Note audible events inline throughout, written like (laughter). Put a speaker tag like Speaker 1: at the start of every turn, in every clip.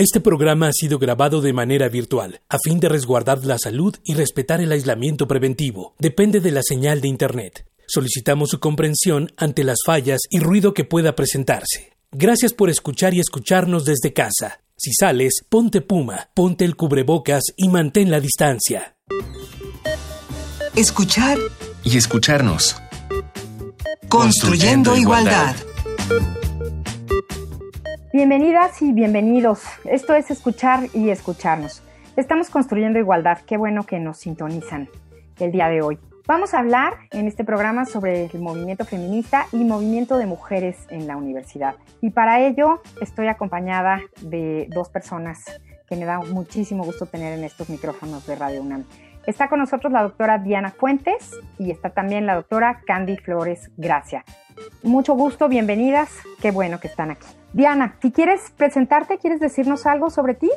Speaker 1: Este programa ha sido grabado de manera virtual, a fin de resguardar la salud y respetar el aislamiento preventivo. Depende de la señal de Internet. Solicitamos su comprensión ante las fallas y ruido que pueda presentarse. Gracias por escuchar y escucharnos desde casa. Si sales, ponte puma, ponte el cubrebocas y mantén la distancia.
Speaker 2: Escuchar
Speaker 3: y escucharnos.
Speaker 2: Construyendo, igualdad.
Speaker 4: Bienvenidas y bienvenidos. Esto es escuchar y escucharnos. Estamos construyendo igualdad. Qué bueno que nos sintonizan el día de hoy. Vamos a hablar en este programa sobre el movimiento feminista y movimiento de mujeres en la universidad. Y para ello estoy acompañada de dos personas que me da muchísimo gusto tener en estos micrófonos de Radio UNAM. Está con nosotros la doctora Diana Fuentes y está también la doctora Candy Flores Gracia. Mucho gusto, bienvenidas, qué bueno que están aquí. Diana, si quieres presentarte, ¿quieres decirnos algo sobre ti?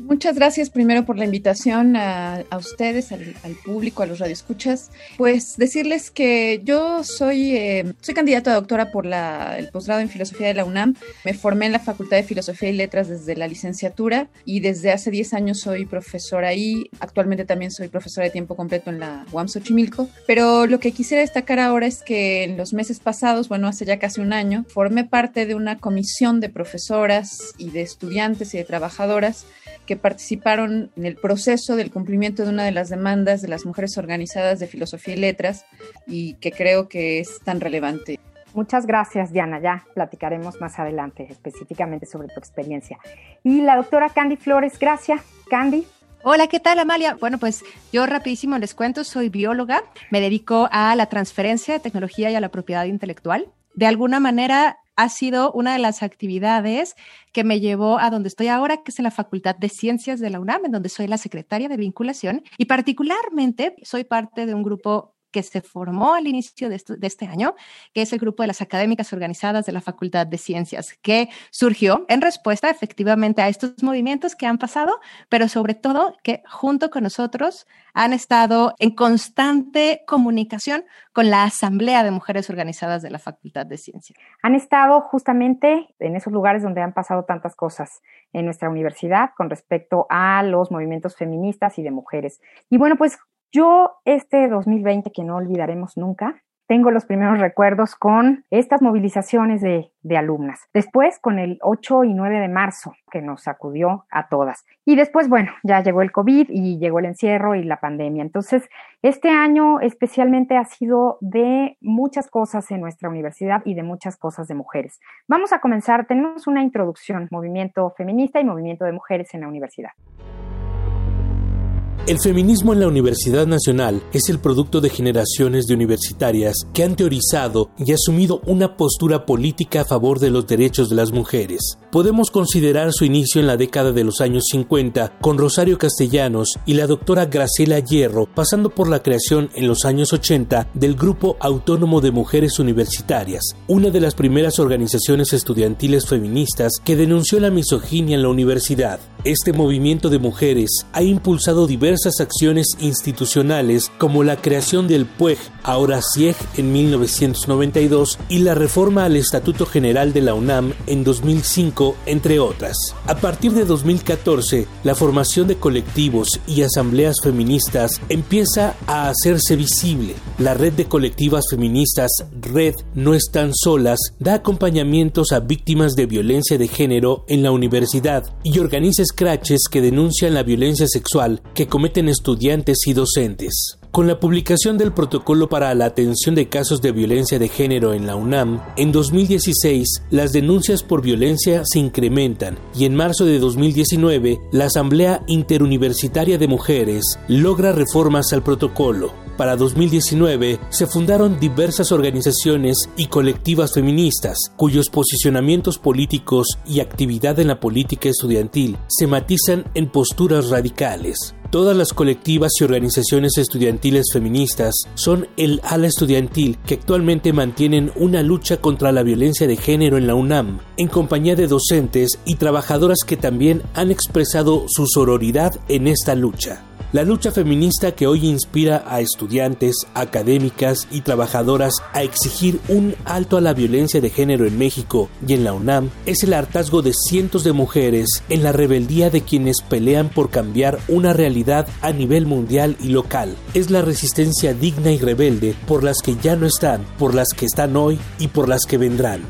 Speaker 5: Muchas gracias primero por la invitación a, ustedes, al, público, a los radioescuchas. Pues decirles que yo soy, eh, soy candidata a doctora por el posgrado en Filosofía de la UNAM. Me formé en la Facultad de Filosofía y Letras desde la licenciatura y desde hace 10 años soy profesora ahí. Actualmente también soy profesora de tiempo completo en la UAM Xochimilco. Pero lo que quisiera destacar ahora es que en los meses pasados, bueno, hace ya casi un año, formé parte de una comisión de profesoras y de estudiantes y de trabajadoras que participaron en el proceso del cumplimiento de una de las demandas de las mujeres organizadas de filosofía y letras y que creo que es tan relevante.
Speaker 4: Muchas gracias, Diana. Ya platicaremos más adelante específicamente sobre tu experiencia. Y la doctora Candy Flores, gracias. Candy.
Speaker 6: Hola, ¿qué tal, Amalia? Bueno, pues yo rapidísimo les cuento, soy bióloga, me dedico a la transferencia de tecnología y a la propiedad intelectual. De alguna manera, ha sido una de las actividades que me llevó a donde estoy ahora, que es en la Facultad de Ciencias de la UNAM, en donde soy la secretaria de vinculación. Y particularmente soy parte de un grupo que se formó al inicio de, este año, que es el grupo de las académicas organizadas de la Facultad de Ciencias, que surgió en respuesta efectivamente a estos movimientos que han pasado, pero sobre todo que junto con nosotros han estado en constante comunicación con la Asamblea de Mujeres Organizadas de la Facultad de Ciencias.
Speaker 4: Han estado justamente en esos lugares donde han pasado tantas cosas en nuestra universidad con respecto a los movimientos feministas y de mujeres. Y bueno, pues yo este 2020 que no olvidaremos nunca, tengo los primeros recuerdos con estas movilizaciones de, alumnas. Después con el 8 y 9 de marzo, que nos sacudió a todas. Y después, bueno, ya llegó el COVID y llegó el encierro y la pandemia. Entonces, este año especialmente ha sido de muchas cosas en nuestra universidad y de muchas cosas de mujeres. Vamos a comenzar, tenemos una introducción, movimiento feminista y movimiento de mujeres en la universidad.
Speaker 1: El feminismo en la Universidad Nacional es el producto de generaciones de universitarias que han teorizado y asumido una postura política a favor de los derechos de las mujeres. Podemos considerar su inicio en la década de los años 50 con Rosario Castellanos y la doctora Graciela Hierro, pasando por la creación en los años 80 del Grupo Autónomo de Mujeres Universitarias, una de las primeras organizaciones estudiantiles feministas que denunció la misoginia en la universidad. Este movimiento de mujeres ha impulsado diversas acciones institucionales como la creación del PUEG, ahora CIEG en 1992 y la reforma al Estatuto General de la UNAM en 2005, entre otras. A partir de 2014, la formación de colectivos y asambleas feministas empieza a hacerse visible. La red de colectivas feministas Red No Están Solas da acompañamientos a víctimas de violencia de género en la universidad y organiza scratches que denuncian la violencia sexual que cometen estudiantes y docentes. Con la publicación del protocolo para la atención de casos de violencia de género en la UNAM, en 2016 las denuncias por violencia se incrementan y en marzo de 2019 la Asamblea Interuniversitaria de Mujeres logra reformas al protocolo. Para 2019 se fundaron diversas organizaciones y colectivas feministas cuyos posicionamientos políticos y actividad en la política estudiantil se matizan en posturas radicales. Todas las colectivas y organizaciones estudiantiles feministas son el ala estudiantil que actualmente mantienen una lucha contra la violencia de género en la UNAM, en compañía de docentes y trabajadoras que también han expresado su sororidad en esta lucha. La lucha feminista que hoy inspira a estudiantes, académicas y trabajadoras a exigir un alto a la violencia de género en México y en la UNAM es el hartazgo de cientos de mujeres en la rebeldía de quienes pelean por cambiar una realidad a nivel mundial y local. Es la resistencia digna y rebelde por las que ya no están, por las que están hoy y por las que vendrán.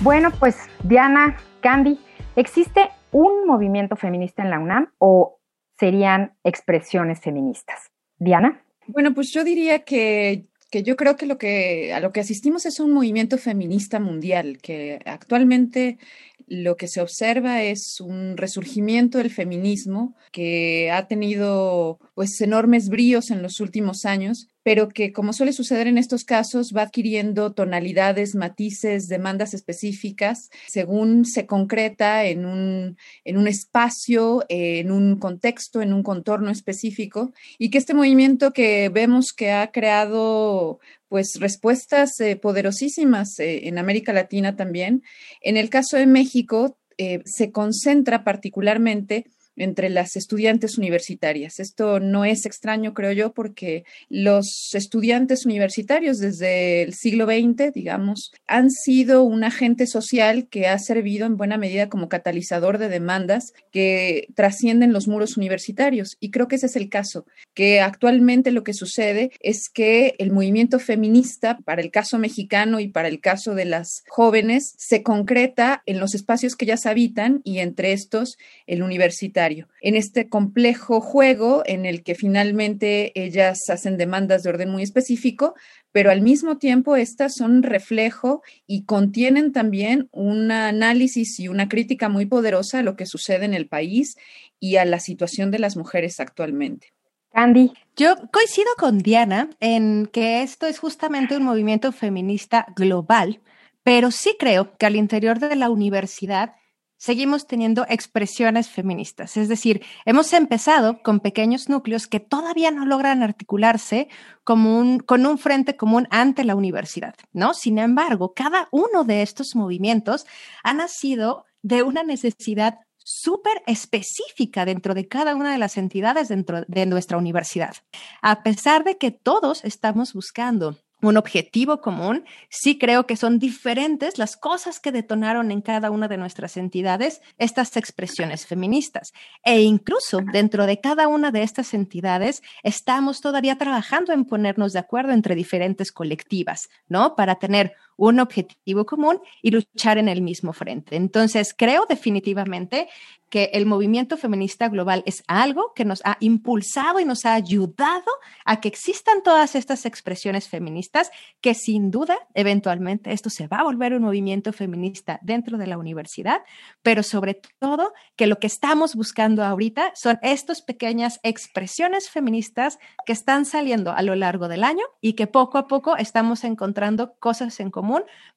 Speaker 4: Bueno, pues Diana, Candy, ¿existe un movimiento feminista en la UNAM o serían expresiones feministas? Diana.
Speaker 5: Bueno, pues yo diría que, que yo creo que, lo que a lo que asistimos es un movimiento feminista mundial que actualmente lo que se observa es un resurgimiento del feminismo que ha tenido pues enormes bríos en los últimos años, pero que como suele suceder en estos casos va adquiriendo tonalidades, matices, demandas específicas según se concreta en un, en un espacio, en un contexto, en un contorno específico y que este movimiento que vemos que ha creado pues respuestas eh, poderosísimas eh, en América Latina también. En el caso de México, eh, se concentra particularmente entre las estudiantes universitarias. Esto no es extraño, creo yo, porque los estudiantes universitarios desde el siglo XX, digamos, han sido un agente social que ha servido en buena medida como catalizador de demandas que trascienden los muros universitarios. Y creo que ese es el caso, que actualmente lo que sucede es que el movimiento feminista, para el caso mexicano y para el caso de las jóvenes, se concreta en los espacios que ellas habitan y entre estos el universitario en este complejo juego en el que finalmente ellas hacen demandas de orden muy específico, pero al mismo tiempo estas son reflejo y contienen también un análisis y una crítica muy poderosa a lo que sucede en el país y a la situación de las mujeres actualmente.
Speaker 4: Andy.
Speaker 6: Yo coincido con Diana en que esto es justamente un movimiento feminista global, pero sí creo que al interior de la universidad seguimos teniendo expresiones feministas. Es decir, hemos empezado con pequeños núcleos que todavía no logran articularse como un, con un frente común ante la universidad, ¿no? Sin embargo, cada uno de estos movimientos ha nacido de una necesidad súper específica dentro de cada una de las entidades dentro de nuestra universidad. A pesar de que todos estamos buscando un objetivo común, sí creo que son diferentes las cosas que detonaron en cada una de nuestras entidades estas expresiones feministas. E incluso dentro de cada una de estas entidades estamos todavía trabajando en ponernos de acuerdo entre diferentes colectivas, ¿no? Para tener un objetivo común y luchar en el mismo frente. Entonces, creo definitivamente que el movimiento feminista global es algo que nos ha impulsado y nos ha ayudado a que existan todas estas expresiones feministas, que sin duda, eventualmente, esto se va a volver un movimiento feminista dentro de la universidad, pero sobre todo que lo que estamos buscando ahorita son estas pequeñas expresiones feministas que están saliendo a lo largo del año y que poco a poco estamos encontrando cosas en común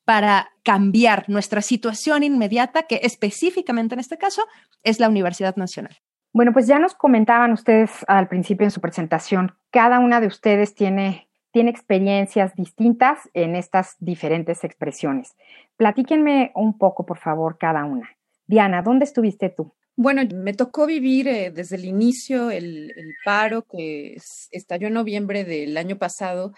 Speaker 6: para cambiar nuestra situación inmediata, que específicamente en este caso es la Universidad Nacional.
Speaker 4: Bueno, pues ya nos comentaban ustedes al principio en su presentación, cada una de ustedes tiene, tiene experiencias distintas en estas diferentes expresiones. Platíquenme un poco, por favor, cada una. Diana, ¿dónde estuviste tú?
Speaker 5: Bueno, me tocó vivir eh, desde el inicio el, el, paro que estalló en noviembre del año pasado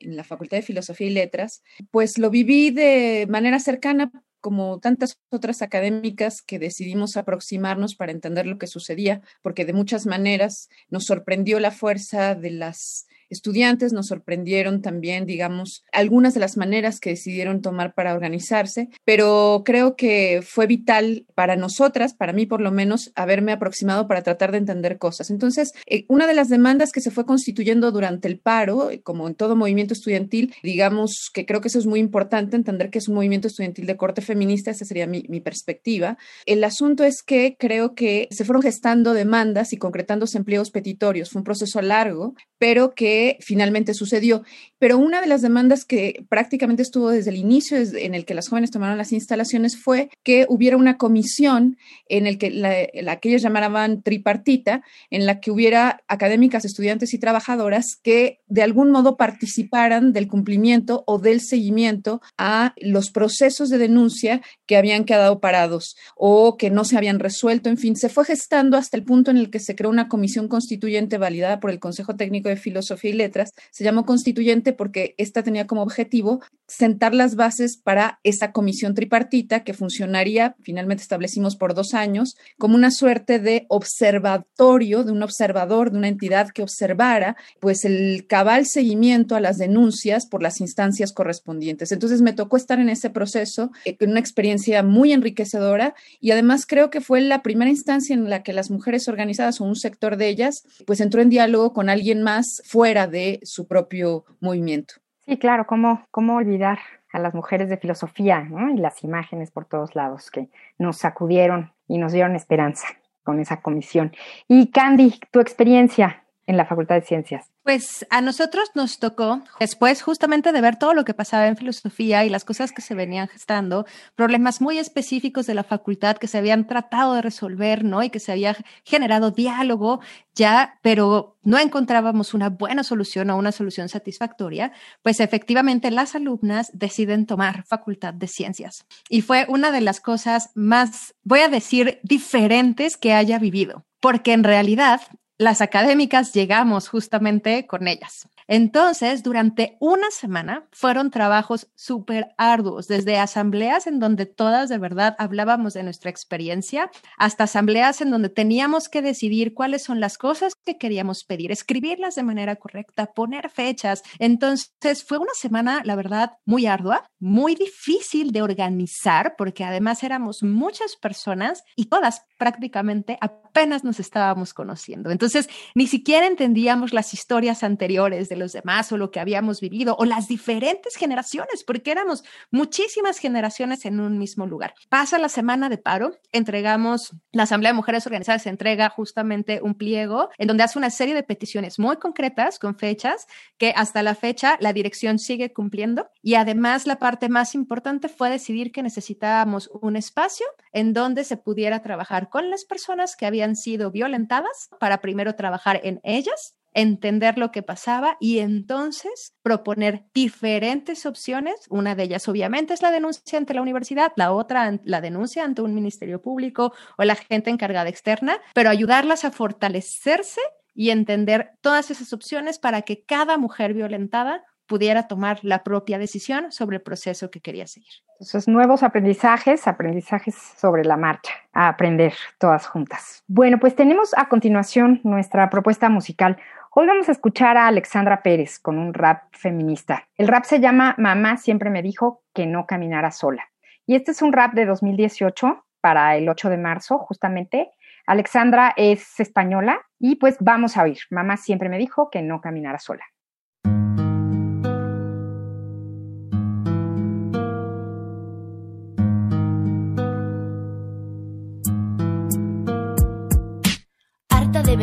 Speaker 5: en la Facultad de Filosofía y Letras, pues lo viví de manera cercana como tantas otras académicas que decidimos aproximarnos para entender lo que sucedía, porque de muchas maneras nos sorprendió la fuerza de las estudiantes, nos sorprendieron también, digamos, algunas de las maneras que decidieron tomar para organizarse, pero creo que fue vital para nosotras, para mí por lo menos, haberme aproximado para tratar de entender cosas. Entonces, eh, una de las demandas que se fue constituyendo durante el paro, como en todo movimiento estudiantil, digamos que creo que eso es muy importante, entender que es un movimiento estudiantil de corte feminista, esa sería mi, mi perspectiva. El asunto es que creo que se fueron gestando demandas y concretándose empleos petitorios, fue un proceso largo, pero que finalmente sucedió. Pero una de las demandas que prácticamente estuvo desde el inicio en el que las jóvenes tomaron las instalaciones fue que hubiera una comisión en que la, que ellos llamaban tripartita, en la que hubiera académicas, estudiantes y trabajadoras que de algún modo participaran del cumplimiento o del seguimiento a los procesos de denuncia que habían quedado parados o que no se habían resuelto. En fin, se fue gestando hasta el punto en el que se creó una comisión constituyente validada por el Consejo Técnico de Filosofía y Letras. Se llamó constituyente porque esta tenía como objetivo sentar las bases para esa comisión tripartita que funcionaría, finalmente establecimos por dos años, como una suerte de observatorio, de un observador, de una entidad que observara pues el cabal seguimiento a las denuncias por las instancias correspondientes. Entonces me tocó estar en ese proceso, eh, una experiencia muy enriquecedora y además creo que fue la primera instancia en la que las mujeres organizadas o un sector de ellas pues entró en diálogo con alguien más fuera de su propio movimiento.
Speaker 4: Sí, claro, ¿cómo, cómo olvidar a las mujeres de filosofía y las imágenes por todos lados que nos sacudieron y nos dieron esperanza con esa comisión. Y Candy, tu experiencia en la Facultad de Ciencias.
Speaker 6: Pues a nosotros nos tocó, después justamente de ver todo lo que pasaba en filosofía y las cosas que se venían gestando, problemas muy específicos de la facultad que se habían tratado de resolver, ¿no? Y que se había generado diálogo ya, pero no encontrábamos una buena solución o una solución satisfactoria, pues efectivamente las alumnas deciden tomar facultad de ciencias. Y fue una de las cosas más, voy a decir, diferentes que haya vivido porque en realidad las académicas llegamos justamente con ellas. Entonces, durante una semana fueron trabajos súper arduos, desde asambleas en donde todas de verdad hablábamos de nuestra experiencia, hasta asambleas en donde teníamos que decidir cuáles son las cosas que queríamos pedir, escribirlas de manera correcta, poner fechas. Entonces, fue una semana, la verdad, muy ardua, muy difícil de organizar, porque además éramos muchas personas y todas prácticamente apenas nos estábamos conociendo. Entonces, ni siquiera entendíamos las historias anteriores de los demás o lo que habíamos vivido o las diferentes generaciones, porque éramos muchísimas generaciones en un mismo lugar. Pasa la semana de paro, entregamos, la Asamblea de Mujeres Organizadas entrega justamente un pliego en donde hace una serie de peticiones muy concretas con fechas que hasta la fecha la dirección sigue cumpliendo y además la parte más importante fue decidir que necesitábamos un espacio en donde se pudiera trabajar con las personas que habían sido violentadas para primero trabajar en ellas entender lo que pasaba y entonces proponer diferentes opciones. Una de ellas obviamente es la denuncia ante la universidad, la otra la denuncia ante un ministerio público o la gente encargada externa, pero ayudarlas a fortalecerse y entender todas esas opciones para que cada mujer violentada pudiera tomar la propia decisión sobre el proceso que quería seguir.
Speaker 4: Entonces, nuevos aprendizajes, aprendizajes sobre la marcha, a aprender todas juntas. Bueno, pues tenemos a continuación nuestra propuesta musical. Hoy vamos a escuchar a Alexandra Pérez con un rap feminista. El rap se llama Mamá siempre me dijo que no caminara sola. Y este es un rap de 2018 para el 8 de marzo, justamente. Alexandra es española y pues vamos a oír. Mamá siempre me dijo que no caminara sola.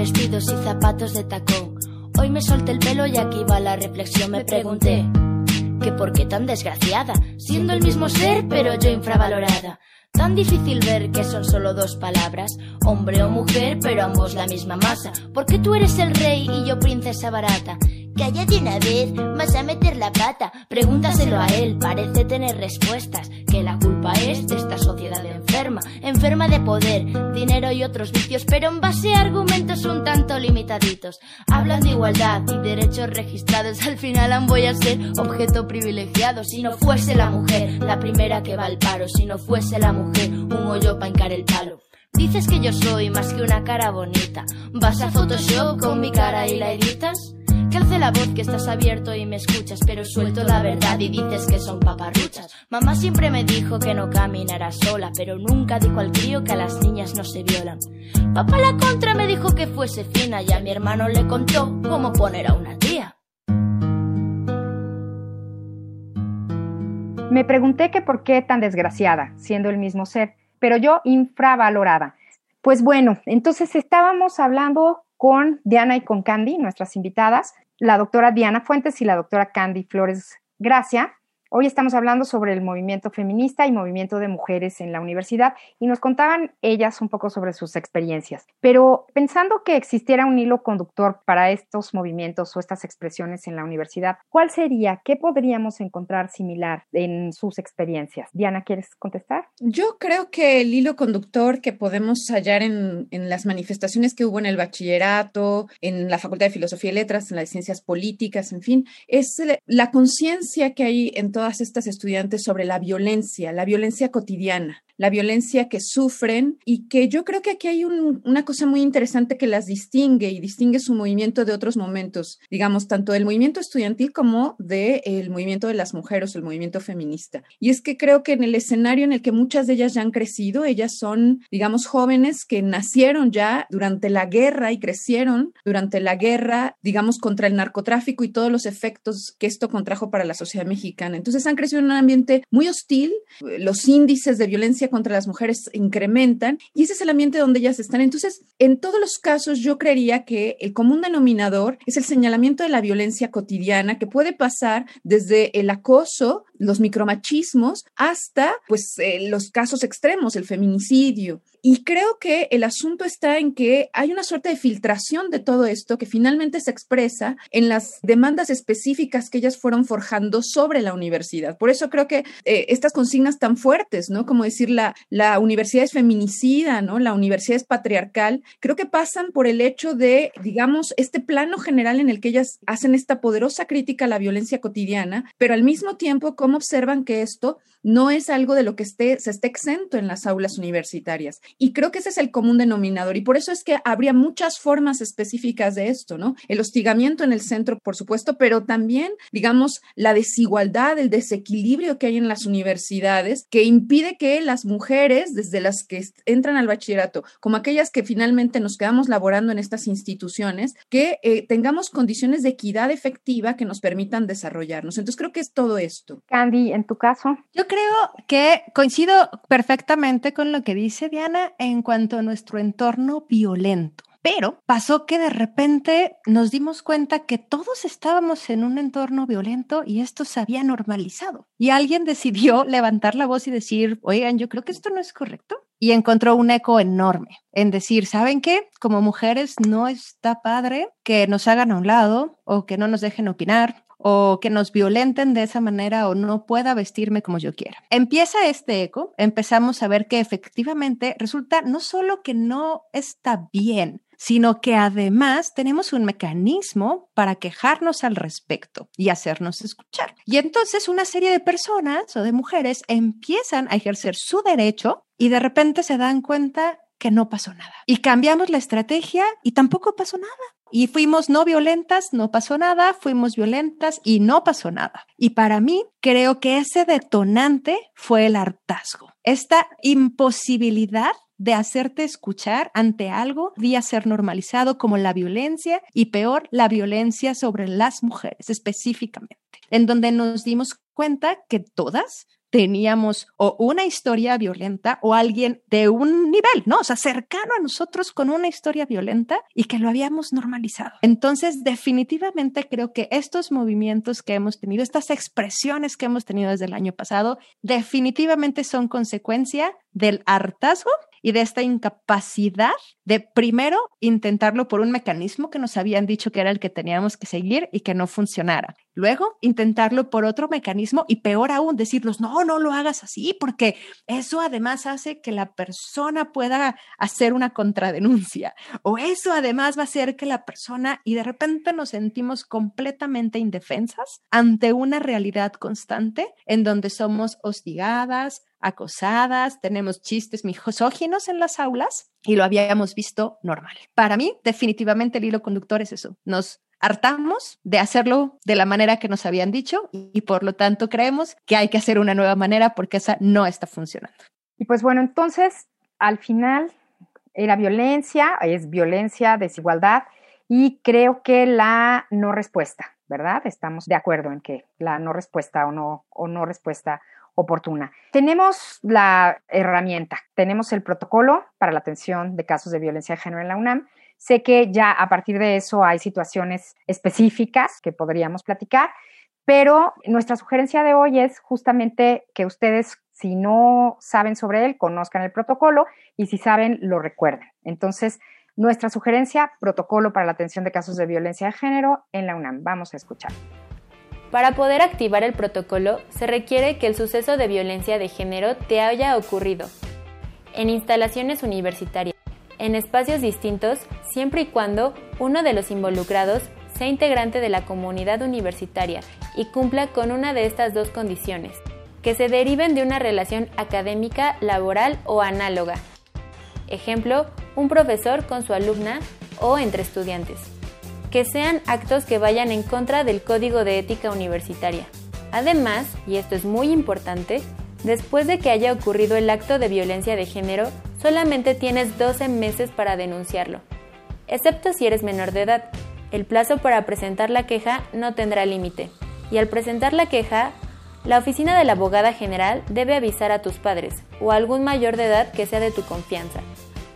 Speaker 2: Vestidos y zapatos de tacón Hoy me solté el pelo y aquí va la reflexión. Me pregunté, ¿que por qué tan desgraciada? Siendo el mismo ser, pero yo infravalorada. Tan difícil ver que son solo dos palabras, hombre o mujer, pero ambos la misma masa. Porque tú eres el rey y yo princesa barata. Cállate una vez, vas a meter la pata. Pregúntaselo a él, parece tener respuestas. Que la culpa es de esta sociedad enferma, enferma de poder, dinero y otros vicios, pero en base a argumentos un tanto limitaditos. Hablan de igualdad y derechos registrados, al final voy a ser objeto privilegiado. Si no fuese la mujer la primera que va al paro, si no fuese la mujer un hoyo para encar el palo. Dices que yo soy más que una cara bonita. ¿Vas a Photoshop con mi cara y la editas? Que la voz que estás abierto y me escuchas, pero suelto la verdad y dices que son paparruchas. Mamá siempre me dijo que no caminara sola, pero nunca dijo al crío que a las niñas no se violan. Papá la contra me dijo que fuese fina y a mi hermano le contó cómo poner a una tía.
Speaker 4: Me pregunté que por qué tan desgraciada, siendo el mismo ser, pero yo infravalorada. Pues bueno, entonces estábamos hablando con Diana y con Candy, nuestras invitadas, la doctora Diana Fuentes y la doctora Candy Flores Gracia. Hoy estamos hablando sobre el movimiento feminista y movimiento de mujeres en la universidad y nos contaban ellas un poco sobre sus experiencias. Pero pensando que existiera un hilo conductor para estos movimientos o estas expresiones en la universidad, ¿cuál sería? ¿Qué podríamos encontrar similar en sus experiencias? Diana, ¿quieres contestar?
Speaker 5: Yo creo que el hilo conductor que podemos hallar en, en las manifestaciones que hubo en el bachillerato, en la Facultad de Filosofía y Letras, en las ciencias políticas, en fin, es la conciencia que hay en todo todas estas estudiantes sobre la violencia, la violencia cotidiana la violencia que sufren y que yo creo que aquí hay una cosa muy interesante que las distingue y distingue su movimiento de otros momentos, digamos, tanto del movimiento estudiantil como del movimiento de las mujeres, el movimiento feminista. Y es que creo que en el escenario en el que muchas de ellas ya han crecido, ellas son, digamos, jóvenes que nacieron ya durante la guerra y crecieron durante la guerra, digamos, contra el narcotráfico y todos los efectos que esto contrajo para la sociedad mexicana. Entonces han crecido en un ambiente muy hostil, los índices de violencia contra las mujeres incrementan y ese es el ambiente donde ellas están. Entonces, en todos los casos, yo creería que el común denominador es el señalamiento de la violencia cotidiana que puede pasar desde el acoso, los micromachismos, hasta pues eh, los casos extremos, el feminicidio. Y creo que el asunto está en que hay una suerte de filtración de todo esto que finalmente se expresa en las demandas específicas que ellas fueron forjando sobre la universidad. Por eso creo que eh, estas consignas tan fuertes, ¿no? Como decir la, la universidad es feminicida, ¿no? La universidad es patriarcal, creo que pasan por el hecho de, digamos, este plano general en el que ellas hacen esta poderosa crítica a la violencia cotidiana, pero al mismo tiempo, observan que esto no es algo de lo que esté, se esté exento en las aulas universitarias. Y creo que ese es el común denominador. Y por eso es que habría muchas formas específicas de esto, ¿no? El hostigamiento en el centro, por supuesto, pero también, digamos, la desigualdad, el desequilibrio que hay en las universidades, que impide que las mujeres, desde las que entran al bachillerato, como aquellas que finalmente nos quedamos laborando en estas instituciones, que eh, tengamos condiciones de equidad efectiva que nos permitan desarrollarnos. Entonces creo que es todo esto.
Speaker 4: Candy, en tu caso.
Speaker 6: Yo creo que coincido perfectamente con lo que dice Diana en cuanto a nuestro entorno violento. Pero pasó que de repente nos dimos cuenta que todos estábamos en un entorno violento y esto se había normalizado. Y alguien (laughs) decidió levantar la voz y decir, oigan, yo creo que esto no es correcto. Y encontró un eco enorme en decir, ¿saben qué? Como mujeres no está padre que nos hagan a un lado o que no nos dejen opinar o que nos violenten de esa manera o no pueda vestirme como yo quiera. Empieza este eco, empezamos a ver que efectivamente resulta no solo que no está bien, sino que además tenemos un mecanismo para quejarnos al respecto y hacernos escuchar. Y entonces una serie de personas o de mujeres empiezan a ejercer su derecho y de repente se dan cuenta que no pasó nada. Y cambiamos la estrategia y tampoco pasó nada. Y fuimos no violentas, no pasó nada, fuimos violentas y no pasó nada. Y para mí, creo que ese detonante fue el hartazgo, esta imposibilidad de hacerte escuchar ante algo día ser normalizado como la violencia y peor, la violencia sobre las mujeres específicamente, en donde nos dimos cuenta que todas teníamos o una historia violenta o alguien de un nivel, ¿no? O sea, cercano a nosotros con una historia violenta y que lo habíamos normalizado. Entonces, definitivamente creo que estos movimientos que hemos tenido, estas expresiones que hemos tenido desde el año pasado, definitivamente son consecuencia del hartazgo y de esta incapacidad de primero intentarlo por un mecanismo que nos habían dicho que era el que teníamos que seguir y que no funcionara. Luego, intentarlo por otro mecanismo y peor aún, decirnos, no, no lo hagas así, porque eso además hace que la persona pueda hacer una contradenuncia o eso además va a hacer que la persona y de repente nos sentimos completamente indefensas ante una realidad constante en donde somos hostigadas, acosadas, tenemos chistes misóginos en las aulas y lo habíamos visto normal. Para mí, definitivamente el hilo conductor es eso. Nos hartamos de hacerlo de la manera que nos habían dicho y, por lo tanto creemos que hay que hacer una nueva manera porque esa no está funcionando.
Speaker 4: Y pues bueno, entonces al final era violencia, es violencia, desigualdad y creo que la no respuesta, ¿verdad? Estamos de acuerdo en que la no respuesta o no, o no respuesta oportuna. Tenemos la herramienta, tenemos el protocolo para la atención de casos de violencia de género en la UNAM. Sé que ya a partir de eso hay situaciones específicas que podríamos platicar, pero nuestra sugerencia de hoy es justamente que ustedes, si no saben sobre él, conozcan el protocolo y si saben, lo recuerden. Entonces, nuestra sugerencia, protocolo para la atención de casos de violencia de género en la UNAM. Vamos a escuchar.
Speaker 3: Para poder activar el protocolo, se requiere que el suceso de violencia de género te haya ocurrido en instalaciones universitarias, en espacios distintos, siempre y cuando uno de los involucrados sea integrante de la comunidad universitaria y cumpla con una de estas dos condiciones, que se deriven de una relación académica, laboral o análoga. Ejemplo, un profesor con su alumna o entre estudiantes que sean actos que vayan en contra del código de ética universitaria. Además, y esto es muy importante, después de que haya ocurrido el acto de violencia de género, solamente tienes 12 meses para denunciarlo, excepto si eres menor de edad. El plazo para presentar la queja no tendrá límite, y al presentar la queja, la oficina de la abogada general debe avisar a tus padres o a algún mayor de edad que sea de tu confianza.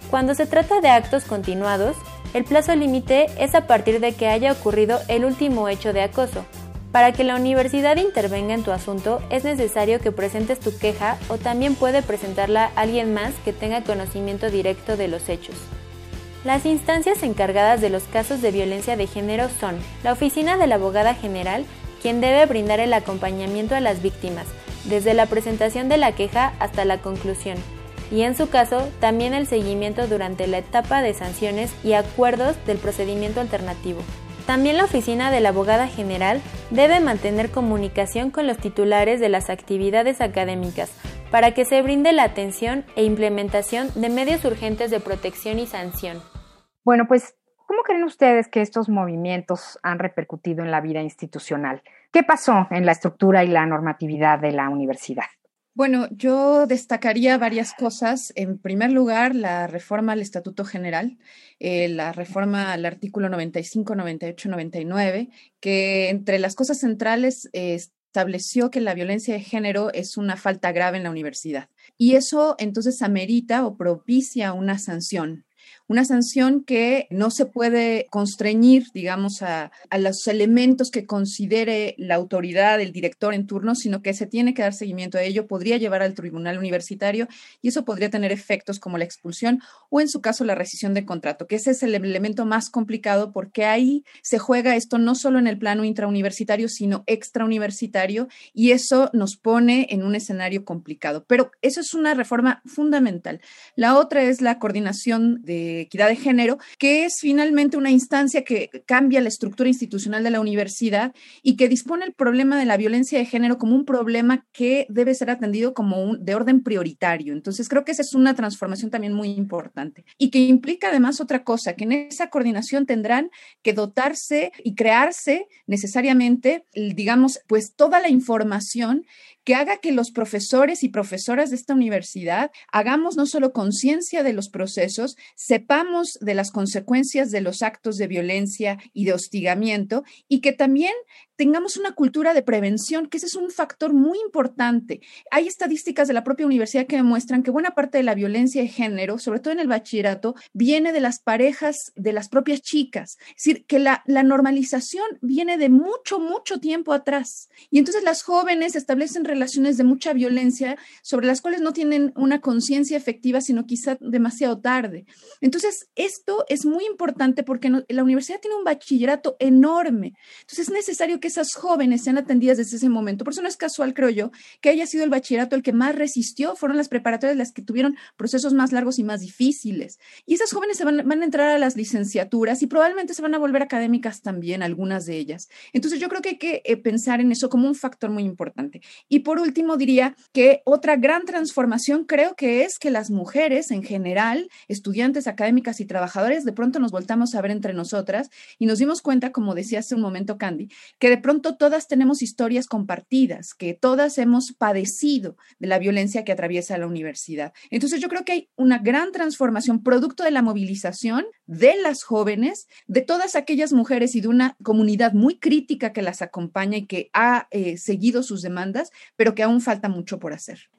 Speaker 3: Cuando se trata de actos continuados, el plazo límite es a partir de que haya ocurrido el último hecho de acoso. Para que la universidad intervenga en tu asunto es necesario que presentes tu queja o también puede presentarla alguien más que tenga conocimiento directo de los hechos. Las instancias encargadas de los casos de violencia de género son la Oficina de la Abogada General, quien debe brindar el acompañamiento a las víctimas, desde la presentación de la queja hasta la conclusión, y en su caso también el seguimiento durante la etapa de sanciones y acuerdos del procedimiento alternativo. También la oficina de la abogada general debe mantener comunicación con los titulares de las actividades académicas para que se brinde la atención e implementación de medios urgentes de protección y sanción.
Speaker 4: Bueno, pues, ¿cómo creen ustedes que estos movimientos han repercutido en la vida institucional? ¿Qué pasó en la estructura y la normatividad de la universidad?
Speaker 5: Bueno, yo destacaría varias cosas. En primer lugar, la reforma al Estatuto General, eh, la reforma al artículo 95, 98, 99, que entre las cosas centrales eh, estableció que la violencia de género es una falta grave en la universidad. Y eso entonces amerita o propicia una sanción una sanción que no se puede constreñir, digamos, a, los elementos que considere la autoridad, el director en turno, sino que se tiene que dar seguimiento a ello, podría llevar al tribunal universitario y eso podría tener efectos como la expulsión o en su caso la rescisión de contrato, que ese es el elemento más complicado porque ahí se juega esto no solo en el plano intrauniversitario, sino extrauniversitario y eso nos pone en un escenario complicado. Pero eso es una reforma fundamental. La otra es la coordinación de equidad de género, que es finalmente una instancia que cambia la estructura institucional de la universidad y que dispone el problema de la violencia de género como un problema que debe ser atendido como un, de orden prioritario. Entonces, creo que esa es una transformación también muy importante y que implica además otra cosa, que en esa coordinación tendrán que dotarse y crearse necesariamente, digamos, pues toda la información que haga que los profesores y profesoras de esta universidad hagamos no solo conciencia de los procesos, sepamos de las consecuencias de los actos de violencia y de hostigamiento y que también tengamos una cultura de prevención, que ese es un factor muy importante. Hay estadísticas de la propia universidad que demuestran que buena parte de la violencia de género, sobre todo en el bachillerato, viene de las parejas de las propias chicas. Es decir, que la, normalización viene de mucho, mucho tiempo atrás. Y entonces las jóvenes establecen relaciones de mucha violencia sobre las cuales no tienen una conciencia efectiva, sino quizá demasiado tarde. Entonces, esto es muy importante porque la universidad tiene un bachillerato enorme. Entonces, es necesario que esas jóvenes sean atendidas desde ese momento. Por eso no es casual, creo yo, que haya sido el bachillerato el que más resistió, fueron las preparatorias las que tuvieron procesos más largos y más difíciles. Y esas jóvenes se van, van a entrar a las licenciaturas y probablemente se van a volver académicas también, algunas de ellas. Entonces yo creo que hay que eh, pensar en eso como un factor muy importante. Y por último, diría que otra gran transformación creo que es que las mujeres en general, estudiantes, académicas y trabajadores, de pronto nos voltamos a ver entre nosotras y nos dimos cuenta, como decía hace un momento Candy, que de pronto todas tenemos historias compartidas, que todas hemos padecido de la violencia que atraviesa la universidad. Entonces yo creo que hay una gran transformación producto de la movilización de las jóvenes, de todas aquellas mujeres y de una comunidad muy crítica que las acompaña y que ha eh, seguido sus demandas, pero que aún falta mucho por hacer.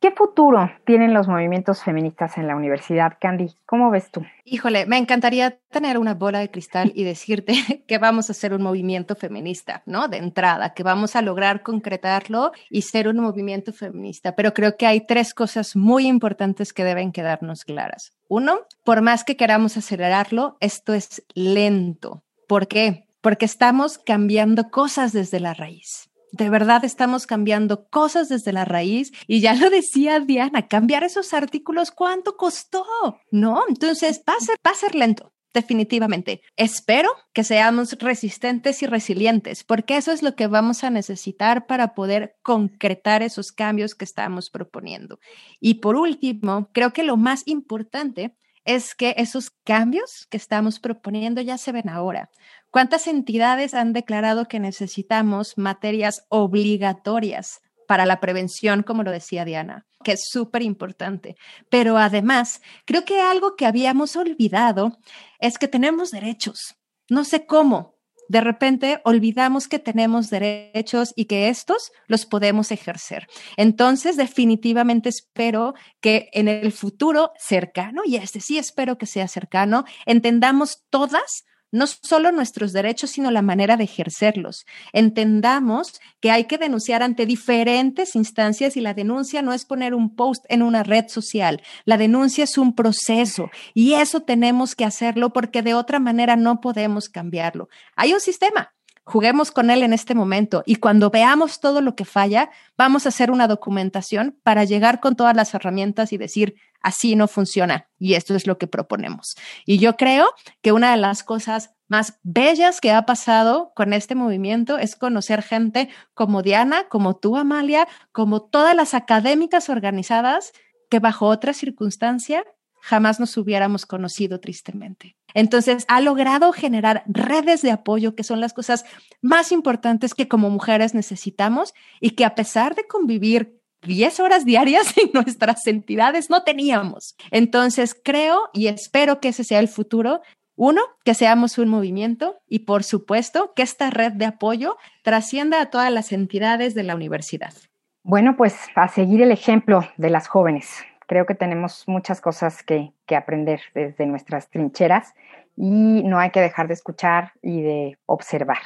Speaker 4: ¿Y qué futuro tienen los movimientos feministas en la universidad, Candy? ¿Cómo ves tú?
Speaker 6: Híjole, me encantaría tener una bola de cristal y decirte (laughs) que vamos a hacer un movimiento feminista, ¿no? De entrada, que vamos a lograr concretarlo y ser un movimiento feminista. Pero creo que hay tres cosas muy importantes que deben quedarnos claras. Uno, por más que queramos acelerarlo, esto es lento. ¿Por qué? Porque estamos cambiando cosas desde la raíz. De verdad estamos cambiando cosas desde la raíz y ya lo decía Diana, cambiar esos artículos, ¿cuánto costó? ¿No? Entonces va a ser, va a ser lento definitivamente. Espero que seamos resistentes y resilientes, porque eso es lo que vamos a necesitar para poder concretar esos cambios que estamos proponiendo. Y por último, creo que lo más importante es que esos cambios que estamos proponiendo ya se ven ahora. ¿Cuántas entidades han declarado que necesitamos materias obligatorias para la prevención, como lo decía Diana, que es súper importante. Pero además, creo que algo que habíamos olvidado es que tenemos derechos. No sé cómo. De repente olvidamos que tenemos derechos y que estos los podemos ejercer. Entonces, definitivamente espero que en el futuro cercano, y este sí espero que sea cercano, entendamos todas no solo nuestros derechos, sino la manera de ejercerlos. Entendamos que hay que denunciar ante diferentes instancias y la denuncia no es poner un post en una red social, la denuncia es un proceso y eso tenemos que hacerlo porque de otra manera no podemos cambiarlo. Hay un sistema, juguemos con él en este momento y cuando veamos todo lo que falla, vamos a hacer una documentación para llegar con todas las herramientas y decir, así no funciona y esto es lo que proponemos. Y yo creo que una de las cosas más bellas que ha pasado con este movimiento es conocer gente como Diana, como tú, Amalia, como todas las académicas organizadas que bajo otra circunstancia jamás nos hubiéramos conocido tristemente. Entonces, ha logrado generar redes de apoyo, que son las cosas más importantes que como mujeres necesitamos y que a pesar de convivir 10 horas diarias (laughs) en nuestras entidades no teníamos. Entonces, creo y espero que ese sea el futuro. Uno, que seamos un movimiento y, por supuesto, que esta red de apoyo trascienda a todas las entidades de la universidad.
Speaker 4: Bueno, pues a seguir el ejemplo de las jóvenes. Creo que tenemos muchas cosas que, que aprender desde nuestras trincheras y no hay que dejar de escuchar y de observar.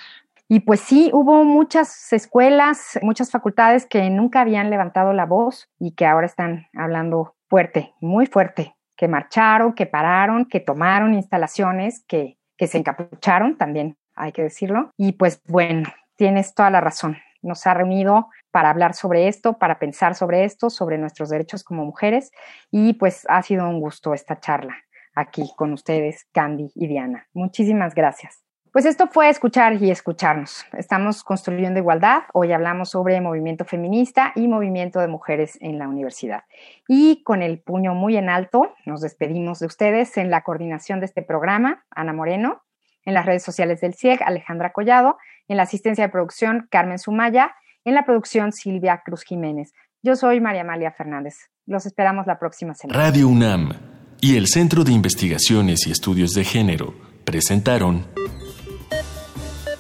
Speaker 4: Y pues sí, hubo muchas escuelas, muchas facultades que nunca habían levantado la voz y que ahora están hablando fuerte, muy fuerte, que marcharon, que pararon, que tomaron instalaciones, que, que se encapucharon también, hay que decirlo. Y pues bueno, tienes toda la razón. Nos ha reunido para hablar sobre esto, para pensar sobre esto, sobre nuestros derechos como mujeres. Y pues ha sido un gusto esta charla aquí con ustedes, Candy y Diana. Muchísimas gracias. Pues esto fue escuchar y escucharnos. Estamos construyendo igualdad. Hoy hablamos sobre movimiento feminista y movimiento de mujeres en la universidad. Y con el puño muy en alto, nos despedimos de ustedes en la coordinación de este programa, Ana Moreno, en las redes sociales del CIEG, Alejandra Collado, en la asistencia de producción, Carmen Sumaya en la producción Silvia Cruz Jiménez. Yo soy María Amalia Fernández. Los esperamos la próxima semana.
Speaker 7: Radio UNAM y el Centro de Investigaciones y Estudios de Género presentaron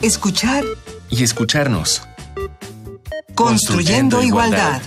Speaker 8: Escuchar
Speaker 7: y escucharnos.
Speaker 8: Construyendo, igualdad.